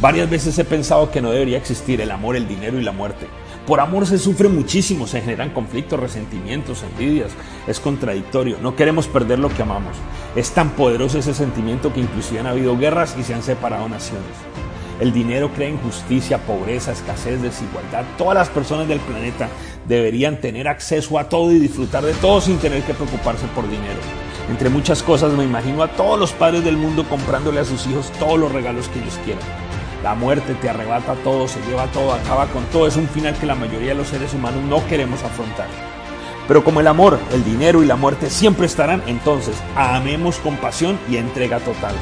Varias veces he pensado que no debería existir el amor, el dinero y la muerte. Por amor se sufre muchísimo, se generan conflictos, resentimientos, envidias. Es contradictorio, no queremos perder lo que amamos. Es tan poderoso ese sentimiento que inclusive han habido guerras y se han separado naciones. El dinero crea injusticia, pobreza, escasez, desigualdad. Todas las personas del planeta deberían tener acceso a todo y disfrutar de todo sin tener que preocuparse por dinero. Entre muchas cosas me imagino a todos los padres del mundo comprándole a sus hijos todos los regalos que ellos quieran. La muerte te arrebata todo, se lleva todo, acaba con todo. Es un final que la mayoría de los seres humanos no queremos afrontar. Pero como el amor, el dinero y la muerte siempre estarán, entonces amemos con pasión y entrega total.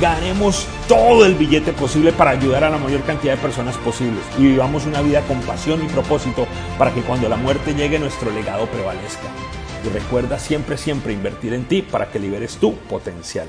Ganemos todo el billete posible para ayudar a la mayor cantidad de personas posibles y vivamos una vida con pasión y propósito para que cuando la muerte llegue nuestro legado prevalezca. Y recuerda siempre, siempre invertir en ti para que liberes tu potencial.